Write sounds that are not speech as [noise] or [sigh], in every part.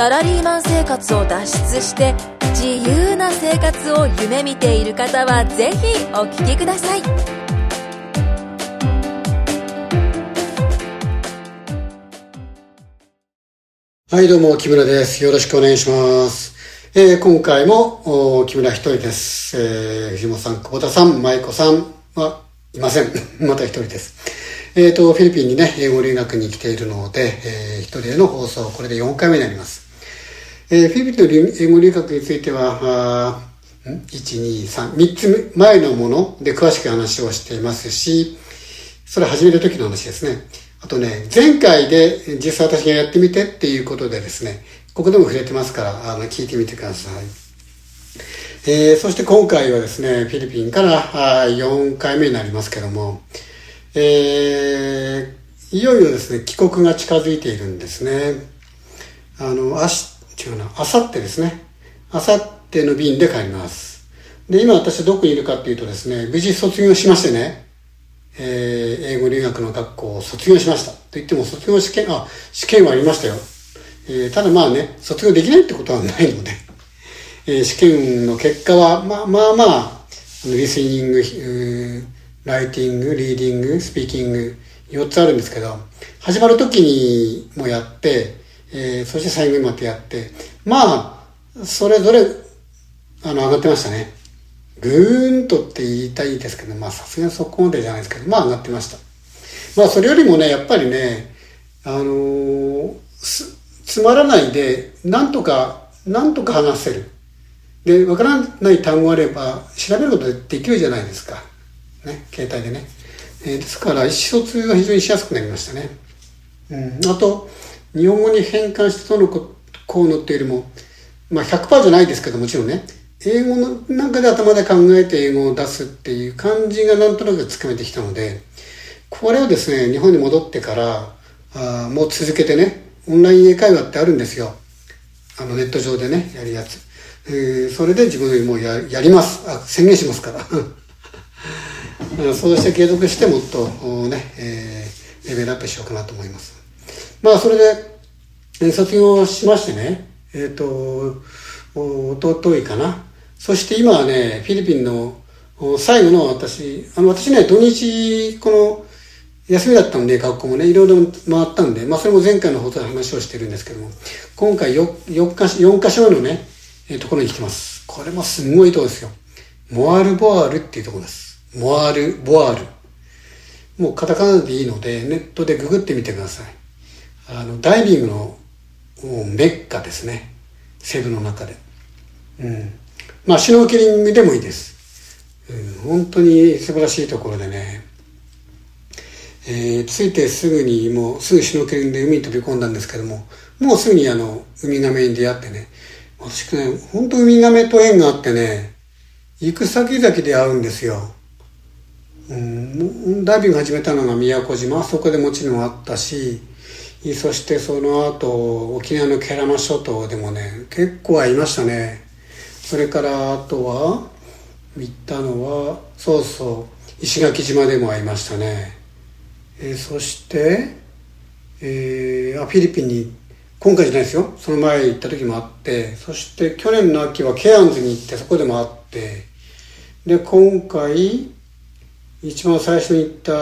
サラリーマン生活を脱出して自由な生活を夢見ている方はぜひお聞きくださいはい、どうも、木村です。よろしくお願いします。えー今回も、お木村一人です。えー藤本さん、久保田さん、舞子さんはいません。[laughs] また一人です。えっ、と、フィリピンにね、英語留学に来ているので、えー一人での放送、これで4回目になります。えーフィリピンの英語留学については、あ ?1、2、3、3つ前のもので詳しく話をしていますし、それ始める時の話ですね。あとね、前回で実際私がやってみてっていうことでですね、ここでも触れてますから、あの、聞いてみてください。えーそして今回はですね、フィリピンからあ4回目になりますけども、えーいよいよですね、帰国が近づいているんですね。あの、明日、違うな、明後日ですね。明後日の便で帰ります。で、今私どこにいるかっていうとですね、無事卒業しましてね、えー英語留学の学校を卒業しました。と言っても卒業試験、あ、試験はありましたよ。えーただまあね、卒業できないってことはないので、えー試験の結果は、まあまあまあ、リスニング、ライティング、リーディング、スピーキング、4つあるんですけど、始まる時にもやって、えーそして最後またやって、まあ、それぞれ、あの、上がってましたね。ぐーんとって言いたいですけど、まあさすがにそこまでじゃないですけど、まあ上がってました。まあそれよりもね、やっぱりね、あのーつまらないで、なんとか、なんとか話せる。で、わからない単語あれば、調べることでできるじゃないですか。ね、携帯でね。えーですから、意思疎通が非常にしやすくなりましたね。うん、あと、日本語に変換してどのここうのっていうよりも、まあ100%じゃないですけどもちろんね、英語の中で頭で考えて英語を出すっていう感じがなんとなくつかめてきたので、これをですね、日本に戻ってから、あもう続けてね、オンライン英会話ってあるんですよ。あのネット上でね、やるやつ。えーそれで自分でもうややります。あ、宣言しますから。[laughs] そうして継続してもっとね、えーレベルアップしようかなと思います。まあ、それで、卒業しましてね、えっ、と、おおとといかな。そして今はね、フィリピンの最後の私、あの、私ね、土日、この、休みだったんで、学校もね、いろいろ回ったんで、まあ、それも前回の放送で話をしてるんですけども、今回 4, 4, か所4箇所のね、えーところに来てます。これもすごいとこですよ。モアルボアールっていうところです。モアルボアール。もうカタカナでいいので、ネットでググってみてください。あの、ダイビングのメッカですね。セブの中で。うん。まあ、シュノーケリングでもいいです。うん、本当に素晴らしいところでね。えー着いてすぐにもうすぐシュノーケリングで海に飛び込んだんですけども、もうすぐにあの、ウミガメに出会ってね、私ね、本当ウミガメと縁があってね、行く先々で会うんですよ。うん、ダイビング始めたのが宮古島、そこでもちろんあったし、そしてその後、沖縄のケラマ諸島でもね、結構会いましたね。それからあとは、行ったのは、そうそう、石垣島でも会いましたね。えーそして、えーあ、フィリピンに、今回じゃないですよ。その前行った時もあって、そして去年の秋はケアンズに行って、そこでもあって、で、今回、一番最初に行った、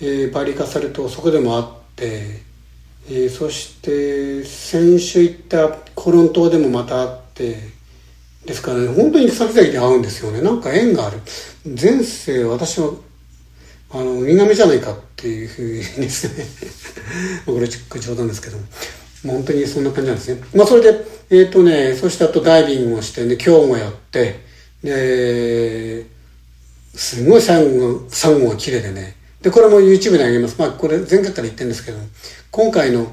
えーバリカサル島、そこでもあって、えーそして、先週行ったコロン島でもまたあって、ですからね、本当に先々で会うんですよね。なんか縁がある。前世、私はあの、ウミガメじゃないかっていうふうにですね。[laughs] これちょっと冗談ですけども。まあ本当にそんな感じなんですね。まあそれで、えっ、とね、そしてあとダイビングをしてね、今日もやって、で、すごいサンゴ、サンゴが綺麗でね。で、これも YouTube に上げます。まあこれ前回から言ってるんですけど、今回の、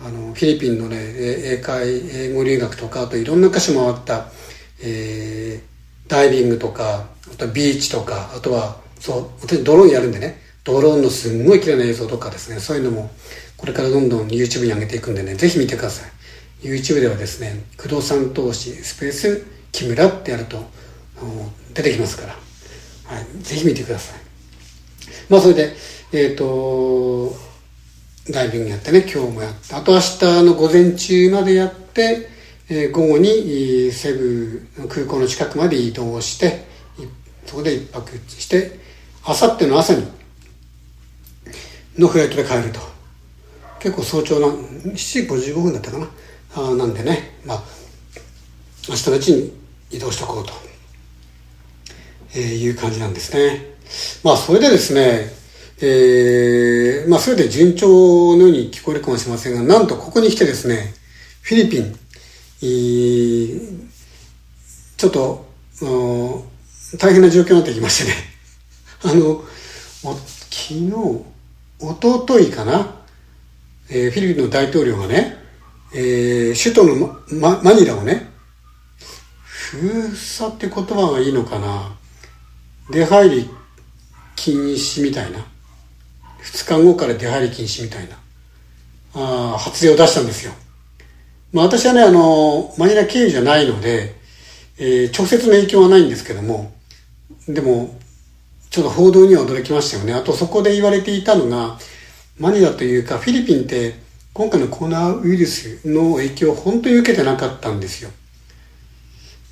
あの、フィリピンのね、英会、英語留学とか、あといろんな箇所回った、えーダイビングとか、あとビーチとか、あとは、そう、私ドローンやるんでね、ドローンのすんごい綺麗な映像とかですね、そういうのも、これからどんどん YouTube に上げていくんでね、ぜひ見てください。YouTube ではですね、不動産投資スペース木村ってやると、出てきますから、はい、ぜひ見てください。まあそれで、えっ、ー、と、ダイビングやってね、今日もやって、あと明日の午前中までやって、えー、午後にセブ空港の近くまで移動して、そこで一泊して、あさっての朝に、のフライトで帰ると。結構早朝な、7時55分だったかな。あなんでね、まあ、明日のうちに移動しとこうと、えー、いう感じなんですね。まあ、それでですね、えー、まあ、それで順調のように聞こえるかもしれませんが、なんとここに来てですね、フィリピン、ちょっと、大変な状況になってきましてね。[laughs] あの、昨日、おとといかな、えー、フィリピンの大統領がね、えー、首都のママニラをね、封鎖って言葉がいいのかな出入り禁止みたいな。2日後から出入り禁止みたいな、あ発令を出したんですよ。まあ私はね、あの、マニラ経由じゃないので、えー、直接の影響はないんですけども、でも、ちょっと報道には驚きましたよね。あとそこで言われていたのが、マニラというかフィリピンって今回のコロナウイルスの影響を本当に受けてなかったんですよ。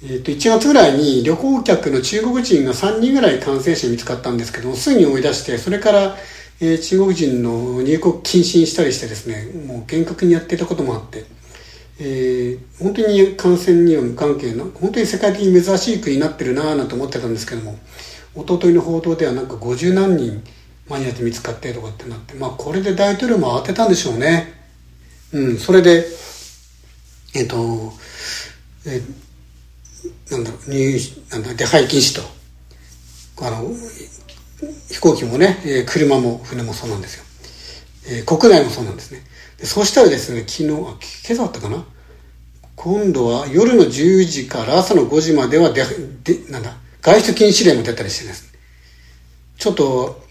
えっ、ー、と、1月ぐらいに旅行客の中国人が3人ぐらい感染者見つかったんですけども、すぐに追い出して、それから、えー、中国人の入国禁止にしたりしてですね、もう厳格にやっていたこともあって、えー、本当に感染には無関係な、本当に世界的に珍しい国になってるなぁなんて思ってたんですけども、一昨日の報道ではなんか50何人マニアで見つかってとかってなって、まあこれで大統領も慌てたんでしょうね。うん、それで、えっ、ー、と、えー、なんだろう、入、なんだ、出入禁止と。あの、飛行機もね、えー、車も船もそうなんですよ。えー、国内もそうなんですね。でそうしたらですね、昨日、あ、今朝だったかな？今度は夜の10時から朝の5時まではで、で、なんだ、外出禁止令も出たりしてですね。ちょっと、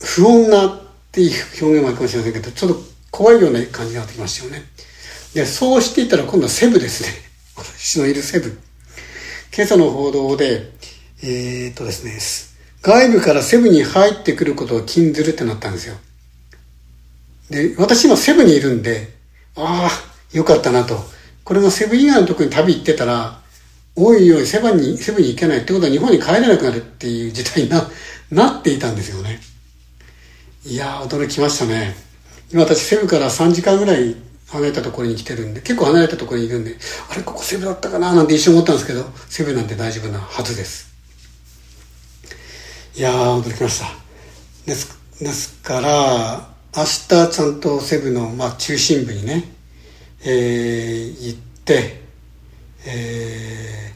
不穏なっていう表現もあるかもしれませんけど、ちょっと怖いような感じになってきましたよね。で、そうしていたら今度はセブですね。[laughs] 私のいるセブ。今朝の報道で、えー、っとですね、外部からセブンに入ってくることを禁ずるってなったんですよ。で、私今セブンにいるんで、ああ、よかったなと。これがセブン以外のとこに旅行ってたら、おいおい、セブに、セブンに行けないってことは日本に帰れなくなるっていう事態にな、[laughs] なっていたんですよね。いやー、驚きましたね。今私セブンから3時間ぐらい離れたところに来てるんで、結構離れたところにいるんで、あれ、ここセブンだったかななんて一瞬思ったんですけど、セブンなんて大丈夫なはずです。いやー、驚きました。です、ですから、明日ちゃんとセブの、まあ、中心部にね、えー、行って、え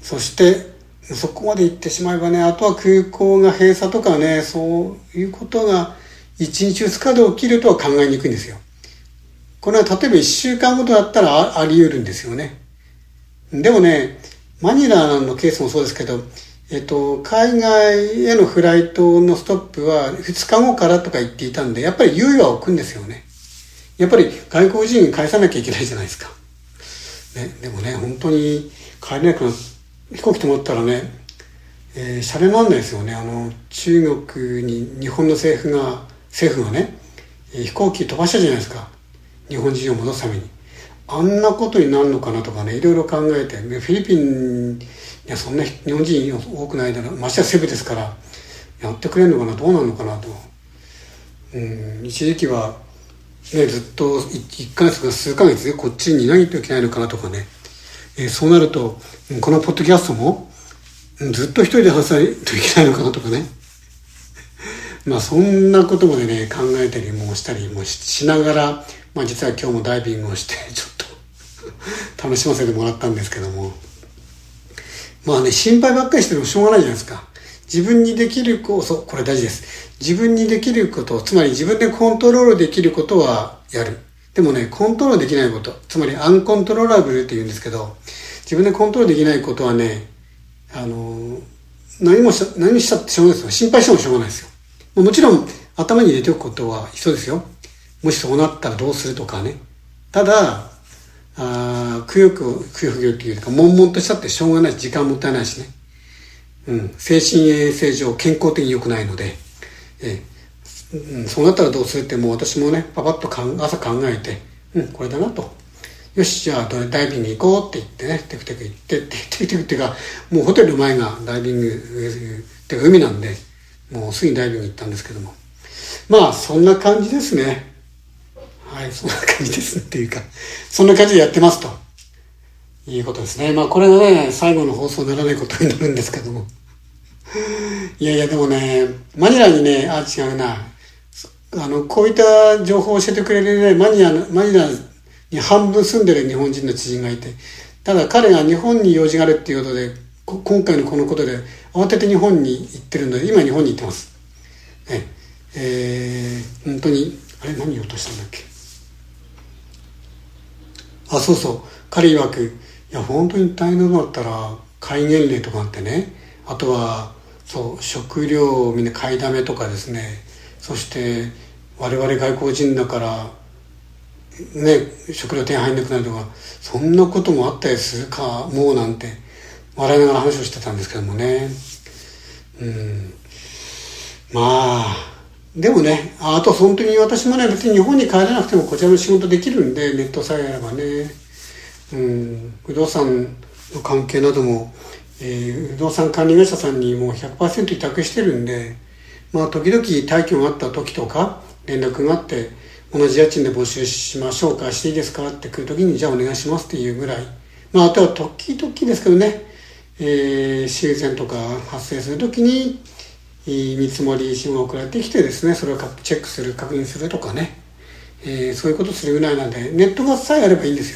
ー、そして、そこまで行ってしまえばね、あとは空港が閉鎖とかね、そういうことが1日2日で起きるとは考えにくいんですよ。これは例えば1週間ごとだったらあり得るんですよね。でもね、マニラのケースもそうですけど、えっと、海外へのフライトのストップは2日後からとか言っていたんで、やっぱり猶予は置くんですよね。やっぱり外国人に返さなきゃいけないじゃないですか。ね、でもね、本当に帰れなくな飛行機止まったらね、えー、シャレなんないですよね。あの、中国に日本の政府が、政府がね、飛行機飛ばしたじゃないですか。日本人を戻すために。あんなことになるのかなとかね、いろいろ考えて、フィリピンいや、そんな日本人多くないだろう。ましてやセブですから、やってくれるのかな、どうなるのかなと。うん、一時期は、ね、ずっと1ヶ月か数ヶ月でこっちにいないといけないのかなとかね。えー、そうなると、このポッドキャストも、ずっと一人で話さないといけないのかなとかね。[laughs] まあそんなことまでね、考えたりもしたりもしながら、まあ実は今日もダイビングをして、ちょっと楽しませてもらったんですけども。まあね、心配ばっかりしてもしょうがないじゃないですか。自分にできるこそ、これ大事です。自分にできること、つまり自分でコントロールできることはやる。でもね、コントロールできないこと、つまりアンコントローラブルって言うんですけど、自分でコントロールできないことはね、あの何もし何したってしょうがないですよ心配してもしょうがないですよもちろん頭に入れておくことは必要ですよもしそうなったらどうするとかねただあくよくくよくよっていうか悶々としたってしょうがない時間もったいないしね。うん、精神衛生上健康的に良くないので、えうん、そうなったらどうするってもう私もねパパッとかん朝考えてうんこれだなと。よしじゃあダイビング行こうって言ってねテクテク行ってテクテクテクっていうかもうホテル前がダイビングっていうか海なんでもうすぐにダイビング行ったんですけども。まあそんな感じですね。いそんな感じですっていうかそんな感じでやってますと。いうことですね。まあこれがね最後の放送にならないことになるんですけども。いやいやでもねマニラにねあ違うな。あのこういった情報を教えてくれるねマニラマニラに半分住んでる日本人の知人がいて、ただ彼が日本に用事があるっていうことで、今回のこのことで慌てて日本に行ってるので、今日本に行ってます。え、えー、本当に、あれ何言おうとしたんだっけ？あ、そうそう。彼曰く、いや、本当に大変なのだったら、戒厳令とかあってね、あとは、そう、食料をみんな買いだめとかですね、そして、我々外国人だから、ね、食料手に入んなくなるとか、そんなこともあったりするかもうなんて、笑いながら話をしてたんですけどもね。うん。まあ、でもね、あと本当に私もね、別に日本に帰らなくてもこちらの仕事できるんで、ネットさえあればね。うん、不動産の関係なども、えー、不動産管理会社さんにもう100%委託してるんで、まあ時々退去があった時とか連絡があって、同じ家賃で募集しましょうかしていいですかって来る時にじゃあお願いしますっていうぐらいまああとは時々ですけどね、えー、修繕とか発生する時に見積もり信号が送られてきてですねそれをチェックする確認するとかね、えー、そういうことするぐらいなんでネットがさえあればいいんです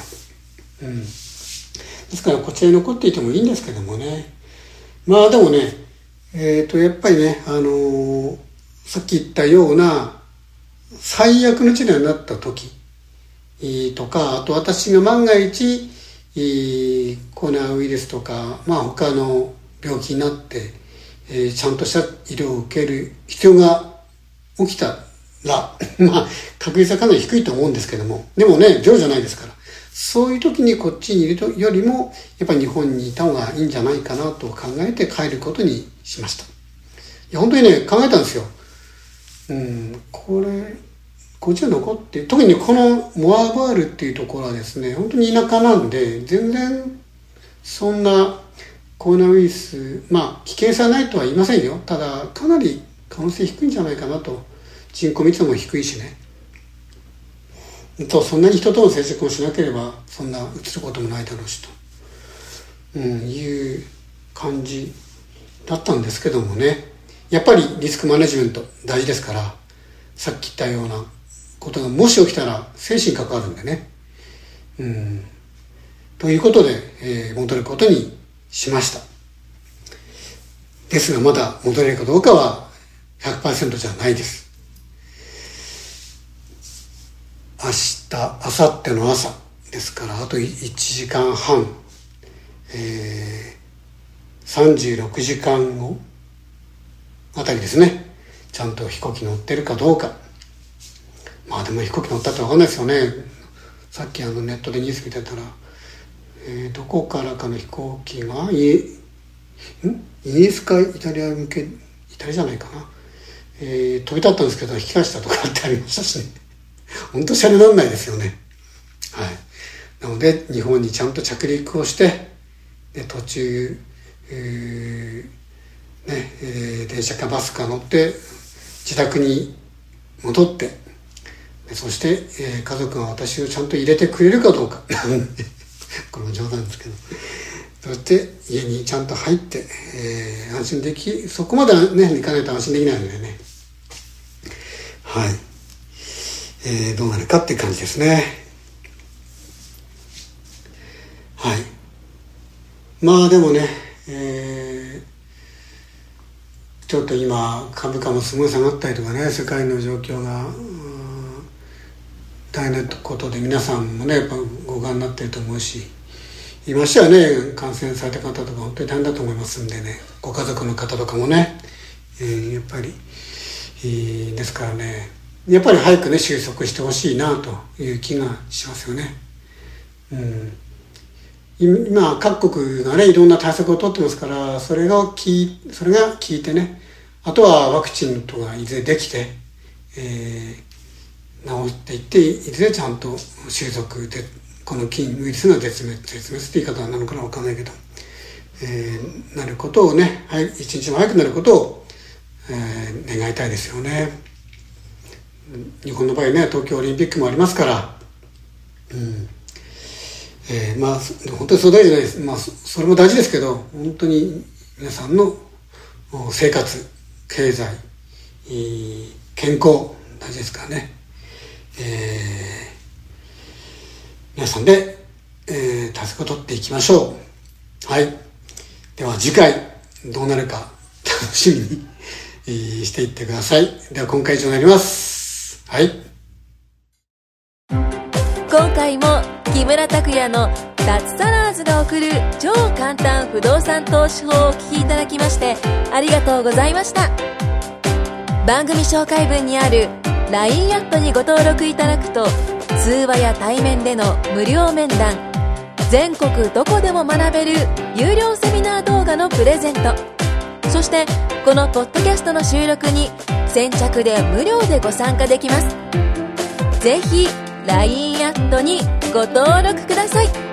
よ、うん、ですからこちらに残っていてもいいんですけどもね。まあでもねえっ、ー、とやっぱりねあのー、さっき言ったような最悪の治療になった時とか、あと私が万が一、コロナウイルスとか、まあ他の病気になって、えー、ちゃんとした医療を受ける必要が起きたら、[laughs] まあ確率はかなり低いと思うんですけども、でもね、上じゃないですから、そういう時にこっちにいるよりも、やっぱり日本にいた方がいいんじゃないかなと考えて帰ることにしました。いや、本当にね、考えたんですよ。うん、これ、こっちは残って、特にこのモアバールっていうところはですね、本当に田舎なんで、全然そんなコロナウイルス、まあ危険さないとは言いませんよ。ただ、かなり可能性低いんじゃないかなと。人口密度も低いしね。と、そんなに人との接触をしなければ、そんなうつることもないだろうしと、うん、いう感じだったんですけどもね。やっぱりリスクマネジメント大事ですから、さっき言ったようなことがもし起きたら精神関わるんでね。うん。ということで、えー、戻ることにしました。ですがまだ戻れるかどうかは100%じゃないです。明日、明後日の朝ですから、あと1時間半、えー、36時間後あたりですね。ちゃんと飛行機乗ってるかどうか。まあでも飛行機乗ったって分かんないですよねさっきあのネットでニュース見てたら、えー、どこからかの飛行機がイイギリスかイタリア向けイタリアじゃないかな、えー、飛び立ったんですけど引き返したとかってありましたしね。[laughs] 本当シャレなんないですよね。はい。なので日本にちゃんと着陸をしてで途中、えーねえー、電車かバスか乗って自宅に戻ってそして、えー、家族が私をちゃんと入れてくれるかどうか。[laughs] [laughs] これも冗談ですけど。そして家にちゃんと入って、えー、安心できそこまでね行かないと安心できないのでね。はい、えー、どうなるかっていう感じですね。はい。まあでもね、えー、ちょっと今株価もすごい下がったりとかね世界の状況が大変なことで皆さんもねやっぱご覧になってると思うし、いましてはね感染された方とか本当に大変だと思いますんでねご家族の方とかもね、えー、やっぱり、えー、ですからねやっぱり早くね収束してほしいなという気がしますよね。うん今各国がねいろんな対策を取ってますからそれがきそれが効いてねあとはワクチンとかいずれできて、えー、治っていっていずれちゃんと収束でこの菌ウイルスが絶滅絶滅って言い方なのかな分かんないけど、えー、なることをね一日も早くなることを、えー、願いたいですよね。日本の場合ね東京オリンピックもありますからうん。えー、まあ本当にそう大事じゃないです、まあ、それも大事ですけど本当に皆さんの生活経済健康大事ですからね、えー、皆さんで、えー、対策を取っていきましょう。はい。では次回どうなるか [laughs] 楽しみにしていってください。では今回以上になります。はい。今回も木村拓哉の脱サラーズが送る超簡単不動産投資法をお聞きいただきましてありがとうございました。番組紹介文にある LINE アットにご登録いただくと通話や対面での無料面談全国どこでも学べる有料セミナー動画のプレゼント。そしてこのポッドキャストの収録に先着で無料でご参加できます。ぜひ LINE アットにご登録ください。